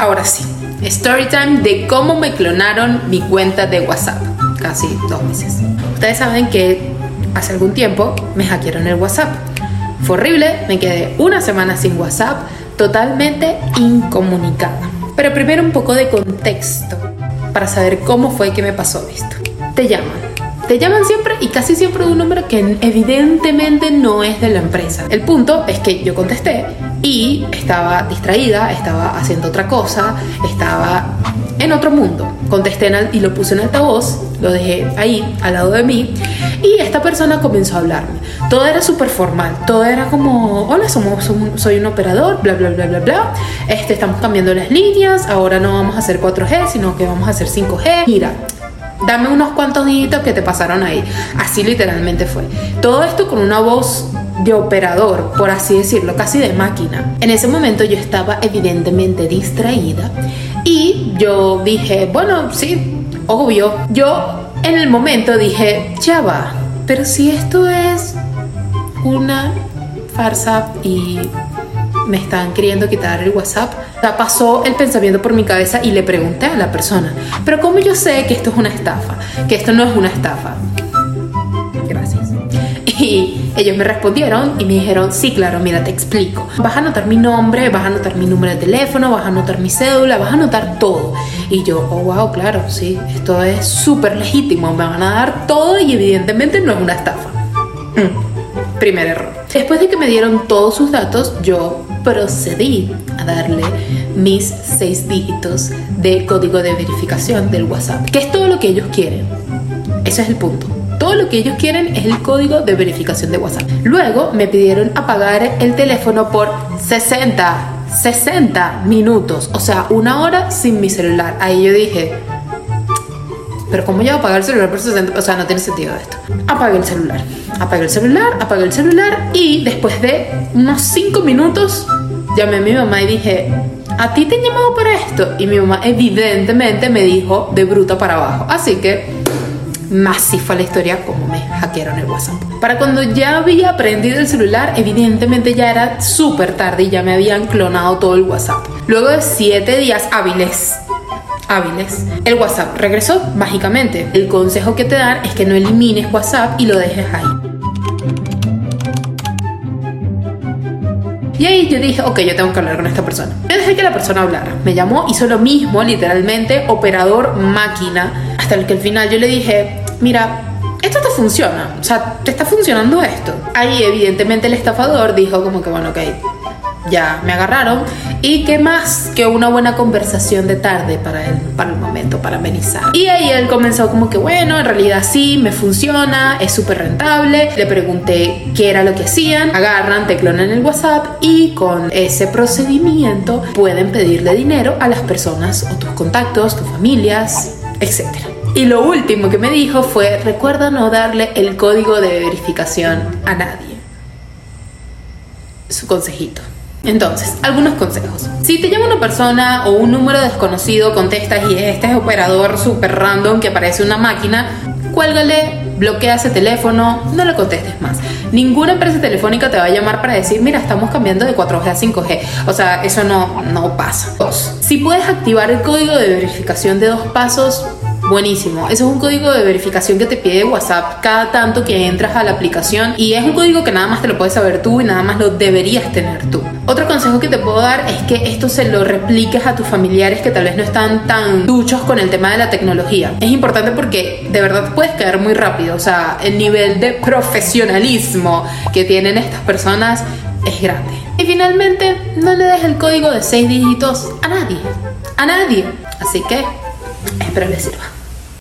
Ahora sí, story time de cómo me clonaron mi cuenta de WhatsApp. Casi dos meses. Ustedes saben que hace algún tiempo me hackearon el WhatsApp. Fue horrible, me quedé una semana sin WhatsApp, totalmente incomunicada. Pero primero un poco de contexto para saber cómo fue que me pasó esto. Te llaman te llaman siempre y casi siempre de un número que evidentemente no es de la empresa. El punto es que yo contesté y estaba distraída, estaba haciendo otra cosa, estaba en otro mundo. Contesté y lo puse en altavoz, lo dejé ahí al lado de mí y esta persona comenzó a hablarme. Todo era súper formal, todo era como, hola, somos, soy un operador, bla, bla, bla, bla, bla. Este, estamos cambiando las líneas, ahora no vamos a hacer 4G, sino que vamos a hacer 5G. Mira, dame unos cuantos dígitos que te pasaron ahí. Así literalmente fue. Todo esto con una voz de operador, por así decirlo, casi de máquina. En ese momento yo estaba evidentemente distraída y yo dije, bueno, sí, obvio. Yo en el momento dije, ya va, pero si esto es una farsa y me están queriendo quitar el WhatsApp. O sea, pasó el pensamiento por mi cabeza y le pregunté a la persona, pero ¿cómo yo sé que esto es una estafa? Que esto no es una estafa. Gracias. Y ellos me respondieron y me dijeron, sí, claro, mira, te explico. Vas a anotar mi nombre, vas a anotar mi número de teléfono, vas a anotar mi cédula, vas a anotar todo. Y yo, oh, wow, claro, sí, esto es súper legítimo, me van a dar todo y evidentemente no es una estafa. Mm, primer error. Después de que me dieron todos sus datos, yo procedí a darle mis seis dígitos de código de verificación del WhatsApp, que es todo lo que ellos quieren. Ese es el punto. Todo lo que ellos quieren es el código de verificación de WhatsApp. Luego me pidieron apagar el teléfono por 60, 60 minutos, o sea, una hora sin mi celular. Ahí yo dije, pero ¿cómo yo apagar el celular por 60? O sea, no tiene sentido esto. Apagué el celular. Apagué el celular, apagué el celular y después de unos 5 minutos llamé a mi mamá y dije, ¿a ti te han llamado para esto? Y mi mamá evidentemente me dijo de bruta para abajo. Así que fue la historia como me hackearon el WhatsApp. Para cuando ya había aprendido el celular, evidentemente ya era súper tarde y ya me habían clonado todo el WhatsApp. Luego de 7 días hábiles hábiles, el WhatsApp regresó mágicamente. El consejo que te dan es que no elimines WhatsApp y lo dejes ahí. Y ahí yo dije, ok, yo tengo que hablar con esta persona. Yo dejé que la persona hablara. Me llamó, hizo lo mismo, literalmente, operador máquina. Hasta el que al final yo le dije, mira, esto te funciona. O sea, te está funcionando esto. Ahí evidentemente el estafador dijo como que, bueno, ok, ya me agarraron. Y qué más que una buena conversación de tarde para el, para el momento, para amenizar. Y ahí él comenzó como que, bueno, en realidad sí, me funciona, es súper rentable. Le pregunté qué era lo que hacían. Agarran, te clonan el WhatsApp y con ese procedimiento pueden pedirle dinero a las personas o tus contactos, tus familias, etc. Y lo último que me dijo fue, recuerda no darle el código de verificación a nadie. Su consejito. Entonces, algunos consejos. Si te llama una persona o un número desconocido, contestas y este es operador super random que parece una máquina, cuélgale, bloquea ese teléfono, no le contestes más. Ninguna empresa telefónica te va a llamar para decir, mira, estamos cambiando de 4G a 5G. O sea, eso no, no pasa. Dos, si puedes activar el código de verificación de dos pasos, Buenísimo. Ese es un código de verificación que te pide WhatsApp cada tanto que entras a la aplicación y es un código que nada más te lo puedes saber tú y nada más lo deberías tener tú. Otro consejo que te puedo dar es que esto se lo repliques a tus familiares que tal vez no están tan duchos con el tema de la tecnología. Es importante porque de verdad puedes caer muy rápido. O sea, el nivel de profesionalismo que tienen estas personas es grande. Y finalmente, no le des el código de 6 dígitos a nadie. A nadie. Así que espero les sirva.